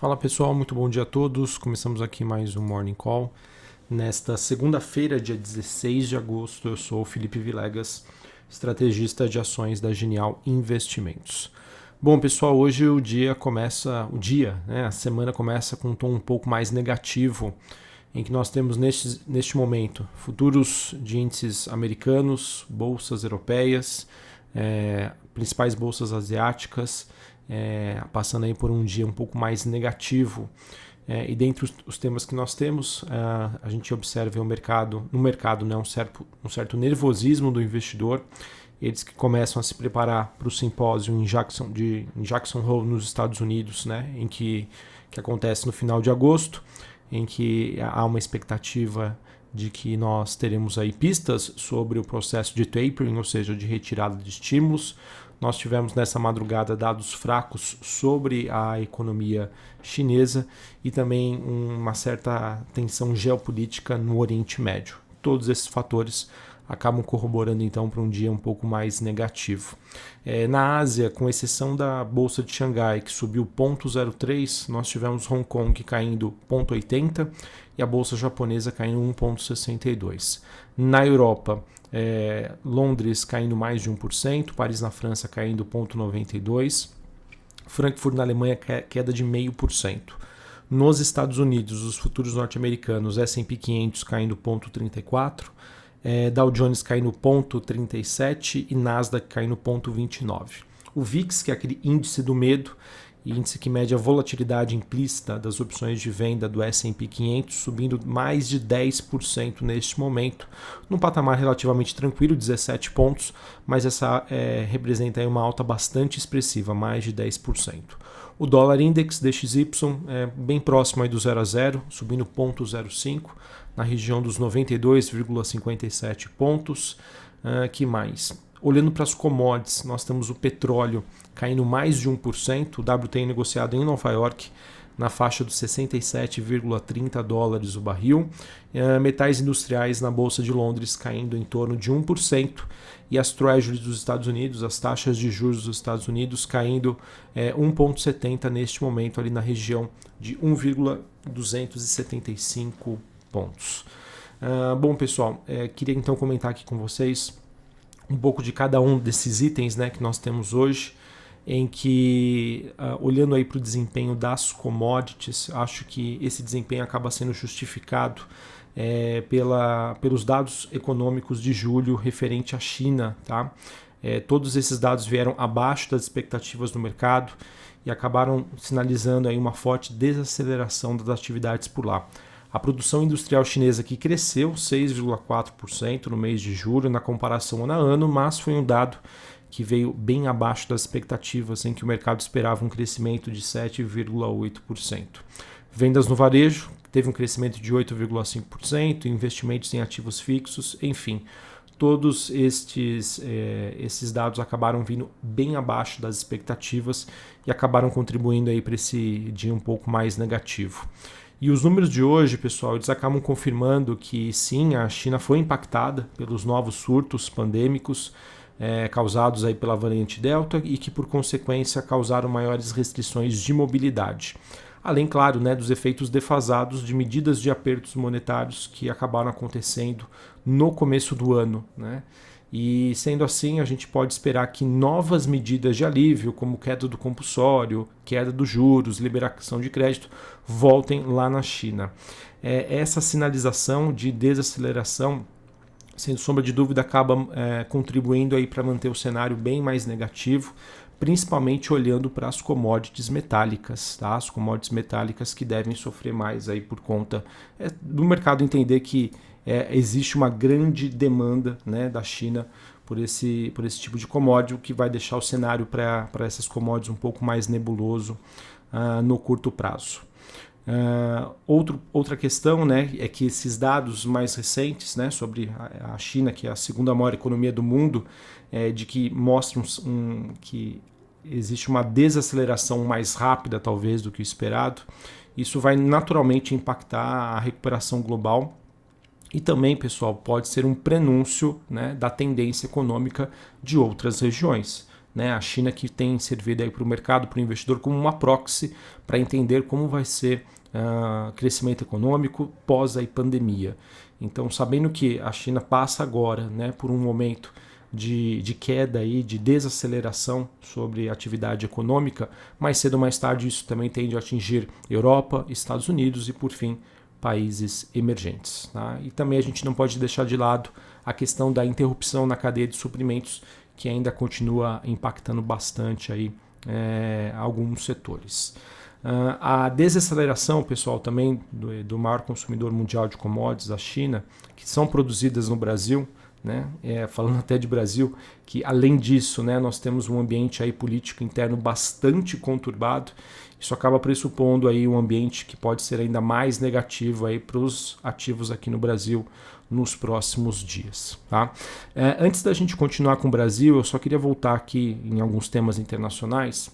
Fala pessoal, muito bom dia a todos. Começamos aqui mais um Morning Call. Nesta segunda-feira, dia 16 de agosto, eu sou o Felipe Vilegas, estrategista de ações da Genial Investimentos. Bom, pessoal, hoje o dia começa, o dia, né, a semana começa com um tom um pouco mais negativo, em que nós temos neste, neste momento futuros de índices americanos, bolsas europeias, é, principais bolsas asiáticas é, passando aí por um dia um pouco mais negativo. É, e dentre os, os, temas que nós temos, é, a gente observa o mercado, no mercado né, um, certo, um certo nervosismo do investidor, eles que começam a se preparar para o simpósio em Jackson, de, em Jackson Hole, nos Estados Unidos, né, em que, que acontece no final de agosto, em que há uma expectativa de que nós teremos aí pistas sobre o processo de tapering, ou seja, de retirada de estímulos, nós tivemos nessa madrugada dados fracos sobre a economia chinesa e também uma certa tensão geopolítica no Oriente Médio. Todos esses fatores acabam corroborando então para um dia um pouco mais negativo. É, na Ásia, com exceção da bolsa de Xangai que subiu 0,03, nós tivemos Hong Kong caindo 0,80 e a bolsa japonesa caindo 1,62. Na Europa, é, Londres caindo mais de 1%, Paris na França caindo 0,92%, Frankfurt na Alemanha queda de 0,5%. Nos Estados Unidos, os futuros norte-americanos, S&P 500 caindo 0,34%, é, Dow Jones caindo 0,37% e Nasdaq caindo 0,29%. O VIX, que é aquele índice do medo, índice que mede a volatilidade implícita das opções de venda do S&P 500, subindo mais de 10% neste momento, num patamar relativamente tranquilo, 17 pontos, mas essa é, representa uma alta bastante expressiva, mais de 10%. O dólar index DXY é bem próximo aí do 0 a 0, subindo 0,05 na região dos 92,57 pontos. Uh, que mais? Olhando para as commodities, nós temos o petróleo caindo mais de 1%, o WTI negociado em Nova York na faixa dos 67,30 dólares o barril, uh, metais industriais na Bolsa de Londres caindo em torno de 1%, e as Treasuries dos Estados Unidos, as taxas de juros dos Estados Unidos caindo é, 1,70 neste momento, ali na região de 1,275 pontos. Uh, bom, pessoal, é, queria então comentar aqui com vocês um pouco de cada um desses itens né, que nós temos hoje, em que, uh, olhando aí para o desempenho das commodities, acho que esse desempenho acaba sendo justificado é, pela, pelos dados econômicos de julho referente à China. Tá? É, todos esses dados vieram abaixo das expectativas do mercado e acabaram sinalizando aí uma forte desaceleração das atividades por lá. A produção industrial chinesa aqui cresceu 6,4% no mês de julho na comparação ano a ano, mas foi um dado que veio bem abaixo das expectativas em que o mercado esperava um crescimento de 7,8%. Vendas no varejo teve um crescimento de 8,5%, investimentos em ativos fixos, enfim, todos estes, eh, esses dados acabaram vindo bem abaixo das expectativas e acabaram contribuindo aí para esse dia um pouco mais negativo. E os números de hoje, pessoal, eles acabam confirmando que sim, a China foi impactada pelos novos surtos pandêmicos é, causados aí pela variante Delta e que, por consequência, causaram maiores restrições de mobilidade. Além, claro, né, dos efeitos defasados de medidas de apertos monetários que acabaram acontecendo no começo do ano. Né? E sendo assim, a gente pode esperar que novas medidas de alívio, como queda do compulsório, queda dos juros, liberação de crédito, voltem lá na China. É, essa sinalização de desaceleração, sem sombra de dúvida, acaba é, contribuindo para manter o cenário bem mais negativo, principalmente olhando para as commodities metálicas, tá? As commodities metálicas que devem sofrer mais aí por conta é, do mercado entender que é, existe uma grande demanda né, da China por esse, por esse tipo de commodity, o que vai deixar o cenário para essas commodities um pouco mais nebuloso uh, no curto prazo. Uh, outro, outra questão né, é que esses dados mais recentes né, sobre a, China, que é a segunda maior economia do mundo, é, de que mostram um, que existe uma desaceleração mais rápida, talvez, do que o esperado, isso vai naturalmente impactar a recuperação global e também, pessoal, pode ser um prenúncio né, da tendência econômica de outras regiões. né? A China que tem servido para o mercado, para o investidor, como uma proxy para entender como vai ser uh, crescimento econômico pós a pandemia. Então, sabendo que a China passa agora né, por um momento de, de queda aí, de desaceleração sobre atividade econômica, mais cedo ou mais tarde isso também tende a atingir Europa, Estados Unidos e, por fim, países emergentes. Tá? E também a gente não pode deixar de lado a questão da interrupção na cadeia de suprimentos, que ainda continua impactando bastante aí, é, alguns setores. Uh, a desaceleração, pessoal, também do, do, maior consumidor mundial de commodities, a China, que são produzidas no Brasil, né? É, falando até de Brasil, que além disso, né, nós temos um ambiente aí político interno bastante conturbado. Isso acaba pressupondo aí um ambiente que pode ser ainda mais negativo aí para os ativos aqui no Brasil nos próximos dias. Tá? É, antes da gente continuar com o Brasil, eu só queria voltar aqui em alguns temas internacionais.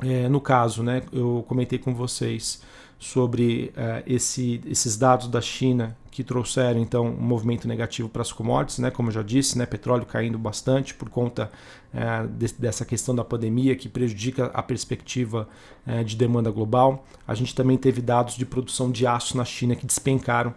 É, no caso, né, eu comentei com vocês sobre uh, esse, esses dados da China que trouxeram então um movimento negativo para as commodities, né? como eu já disse, né? petróleo caindo bastante por conta uh, de, dessa questão da pandemia que prejudica a perspectiva uh, de demanda global. A gente também teve dados de produção de aço na China que despencaram,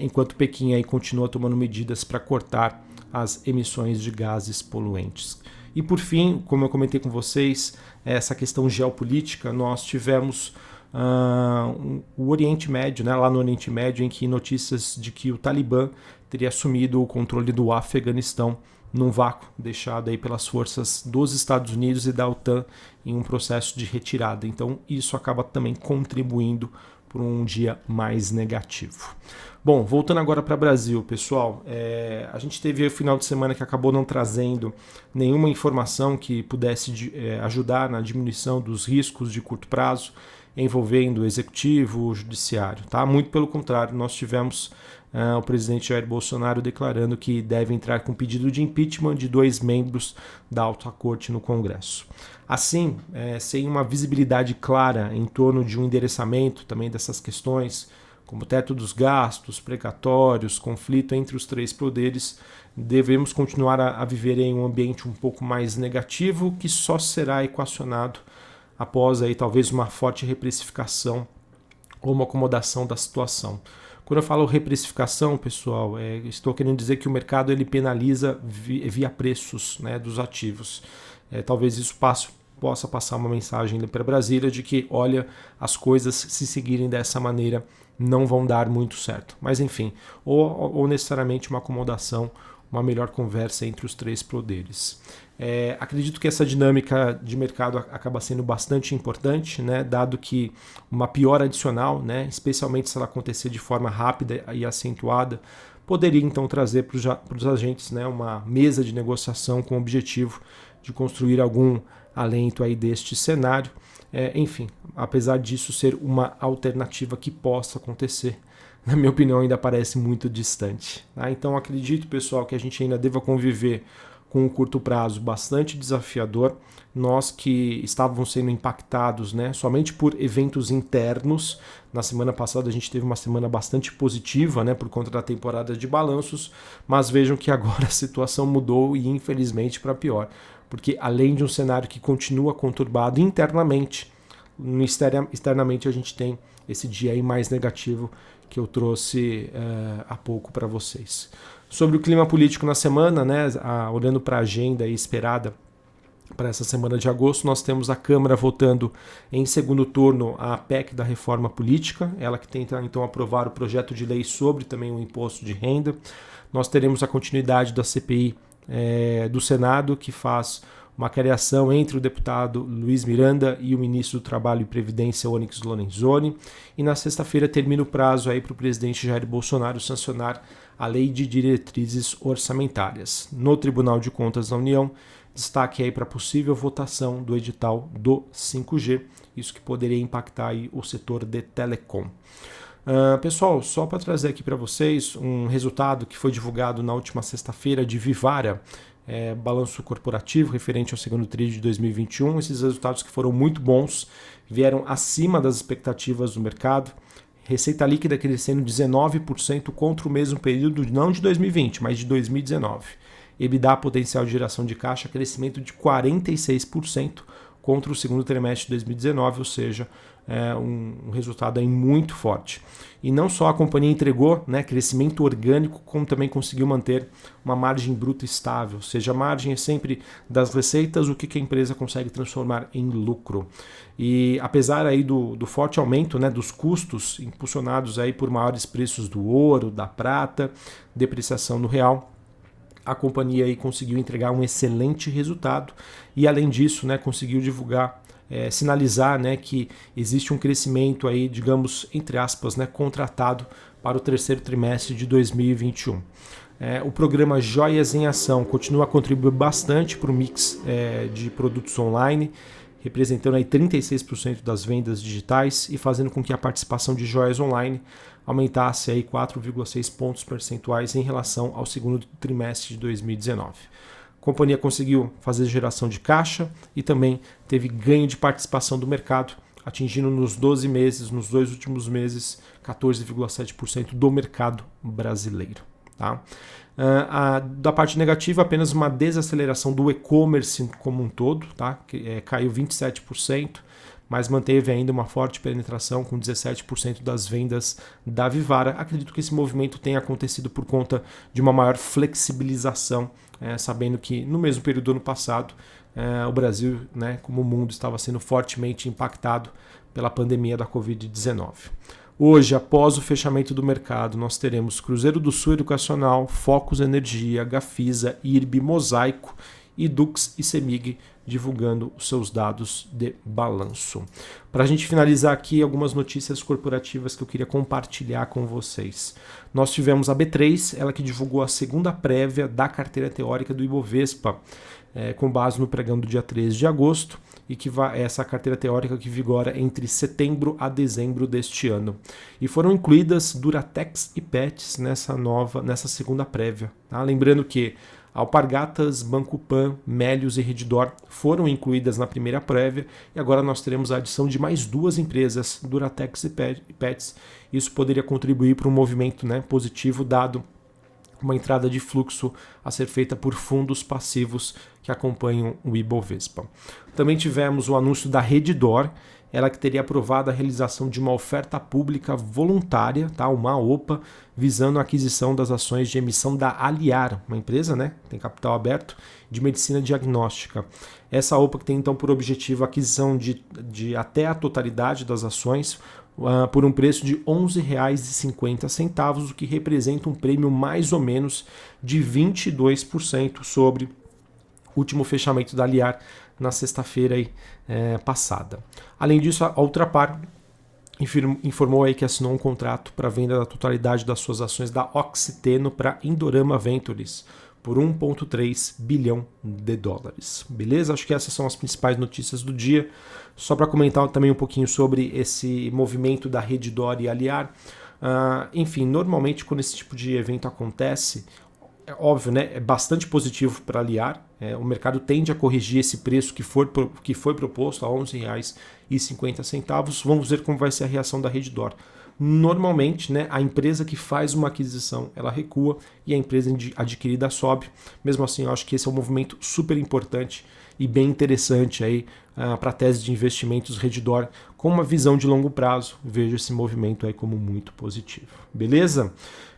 enquanto Pequim aí continua tomando medidas para cortar as emissões de gases poluentes. E por fim, como eu comentei com vocês, essa questão geopolítica, nós tivemos uh, o Oriente Médio, né, lá no Oriente Médio, em que notícias de que o Talibã teria assumido o controle do Afeganistão num vácuo deixado aí pelas forças dos Estados Unidos e da OTAN em um processo de retirada. Então isso acaba também contribuindo para um dia mais negativo. Bom, voltando agora para Brasil, pessoal, é, a gente teve o final de semana que acabou não trazendo nenhuma informação que pudesse é, ajudar na diminuição dos riscos de curto prazo envolvendo o executivo, o judiciário. Tá? Muito pelo contrário, nós tivemos uh, o presidente Jair Bolsonaro declarando que deve entrar com pedido de impeachment de dois membros da alta corte no Congresso. Assim, é, sem uma visibilidade clara em torno de um endereçamento também dessas questões, como teto dos gastos, precatórios, conflito entre os três poderes, devemos continuar a, a viver em um ambiente um pouco mais negativo que só será equacionado após aí talvez uma forte reprecificação ou uma acomodação da situação. Quando eu falo reprecificação, pessoal, é, estou querendo dizer que o mercado ele penaliza via, via preços né, dos ativos. É, talvez isso passe, possa passar uma mensagem para Brasília de que, olha, as coisas se seguirem dessa maneira não vão dar muito certo. Mas enfim, ou, ou necessariamente uma acomodação, uma melhor conversa entre os três poderes. É, acredito que essa dinâmica de mercado acaba sendo bastante importante, né, dado que uma pior adicional, né, especialmente se ela acontecer de forma rápida e acentuada, poderia então trazer para os agentes né, uma mesa de negociação com o objetivo de construir algum alento aí deste cenário. É, enfim, apesar disso ser uma alternativa que possa acontecer, na minha opinião, ainda parece muito distante. Tá? Então acredito, pessoal, que a gente ainda deva conviver com um curto prazo bastante desafiador. Nós que estávamos sendo impactados né, somente por eventos internos. Na semana passada a gente teve uma semana bastante positiva né, por conta da temporada de balanços, mas vejam que agora a situação mudou e infelizmente para pior. Porque além de um cenário que continua conturbado internamente, externamente a gente tem esse dia aí mais negativo que eu trouxe uh, há pouco para vocês. Sobre o clima político na semana, né, a, olhando para a agenda esperada para essa semana de agosto, nós temos a Câmara votando em segundo turno a PEC da reforma política, ela que tenta então aprovar o projeto de lei sobre também o imposto de renda. Nós teremos a continuidade da CPI é, do Senado, que faz uma criação entre o deputado Luiz Miranda e o ministro do Trabalho e Previdência, Onyx Lorenzoni. E na sexta-feira termina o prazo aí para o presidente Jair Bolsonaro sancionar a Lei de Diretrizes Orçamentárias. No Tribunal de Contas da União, destaque aí para possível votação do edital do 5G, isso que poderia impactar aí o setor de telecom. Uh, pessoal, só para trazer aqui para vocês um resultado que foi divulgado na última sexta-feira de Vivara, é, balanço corporativo referente ao segundo TRI de 2021. Esses resultados que foram muito bons, vieram acima das expectativas do mercado. Receita líquida crescendo 19% contra o mesmo período, não de 2020, mas de 2019. EBITDA potencial de geração de caixa, crescimento de 46% contra o segundo trimestre de 2019, ou seja, é um, um resultado aí muito forte. E não só a companhia entregou né, crescimento orgânico, como também conseguiu manter uma margem bruta estável. Ou seja, a margem é sempre das receitas o que, a empresa consegue transformar em lucro. E apesar aí do, do forte aumento né, dos custos impulsionados aí por maiores preços do ouro, da prata, depreciação no real, a companhia aí conseguiu entregar um excelente resultado e além disso, né, conseguiu divulgar é, sinalizar né, que existe um crescimento aí, digamos, entre aspas, né, contratado para o terceiro trimestre de 2021. É, o programa Joias em Ação continua a contribuir bastante para o mix é, de produtos online, representando aí 36% das vendas digitais e fazendo com que a participação de joias online aumentasse aí 4,6 pontos percentuais em relação ao segundo trimestre de 2019. A companhia conseguiu fazer geração de caixa e também teve ganho de participação do mercado, atingindo nos 12 meses, nos dois últimos meses, 14,7% do mercado brasileiro. Tá? Uh, a, da parte negativa, apenas uma desaceleração do e-commerce como um todo, tá? que é, caiu 27%, mas manteve ainda uma forte penetração com 17% das vendas da Vivara. Acredito que esse movimento tenha acontecido por conta de uma maior flexibilização, é, sabendo que no mesmo período do ano passado é, o Brasil, né, como o mundo, estava sendo fortemente impactado pela pandemia da Covid-19. Hoje, após o fechamento do mercado, nós teremos Cruzeiro do Sul Educacional, Focus Energia, Gafisa, IRB, Mosaico e Dux e Semig divulgando os seus dados de balanço. Para a gente finalizar aqui, algumas notícias corporativas que eu queria compartilhar com vocês. Nós tivemos a B3, ela que divulgou a segunda prévia da carteira teórica do Ibovespa, é, com base no pregão do dia 13 de agosto, e que vai essa carteira teórica que vigora entre setembro a dezembro deste ano. E foram incluídas Duratex e Pets nessa nova, nessa segunda prévia. Tá? Lembrando que Alpargatas, Banco Pan, Melios e Redditor foram incluídas na primeira prévia e agora nós teremos a adição de mais duas empresas, Duratex e Pets. Isso poderia contribuir para um movimento né, positivo, dado uma entrada de fluxo a ser feita por fundos passivos que acompanham o Ibovespa. Também tivemos o anúncio da Redditor, ela que teria aprovado a realização de uma oferta pública voluntária, tá, uma OPA, visando a aquisição das ações de emissão da Aliar, uma empresa, né, tem capital aberto, de medicina diagnóstica. Essa OPA que tem então por objetivo a aquisição de, de até a totalidade das ações uh, por um preço de R$ 11,50, o que representa um prêmio mais ou menos de 22% sobre último fechamento da Aliar na sexta-feira é, passada. Além disso, a Ultrapar informou aí que assinou um contrato para venda da totalidade das suas ações da Oxiteno para Indorama Ventures por 1,3 bilhão de dólares. Beleza? Acho que essas são as principais notícias do dia. Só para comentar também um pouquinho sobre esse movimento da Redditor e Aliar. Uh, enfim, normalmente quando esse tipo de evento acontece, é óbvio, né, é bastante positivo para aliar. É, o mercado tende a corrigir esse preço que, for, que foi proposto a R$ 11,50. Vamos ver como vai ser a reação da Redditor. Normalmente, né, a empresa que faz uma aquisição, ela recua e a empresa adquirida sobe. Mesmo assim, eu acho que esse é um movimento super importante e bem interessante aí uh, para a tese de investimentos Redditor com uma visão de longo prazo. Vejo esse movimento aí como muito positivo. Beleza?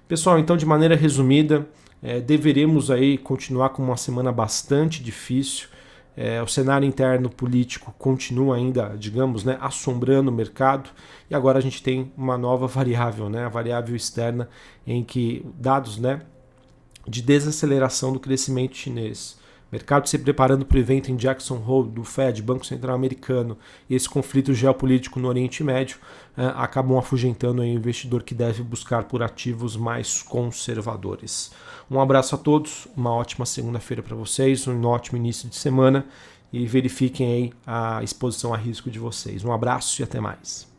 Pessoal, então de maneira resumida, é, deveremos aí continuar com uma semana bastante difícil. É, o cenário interno político continua ainda, digamos, né, assombrando o mercado e agora a gente tem uma nova variável, né, a variável externa, em que dados né, de desaceleração do crescimento chinês, mercado se preparando para o evento em Jackson Hole do Fed, Banco Central Americano, e esse conflito geopolítico no Oriente Médio uh, acabam afugentando o investidor que deve buscar por ativos mais conservadores. Um abraço a todos, uma ótima segunda-feira para vocês, um ótimo início de semana e verifiquem aí a exposição a risco de vocês. Um abraço e até mais.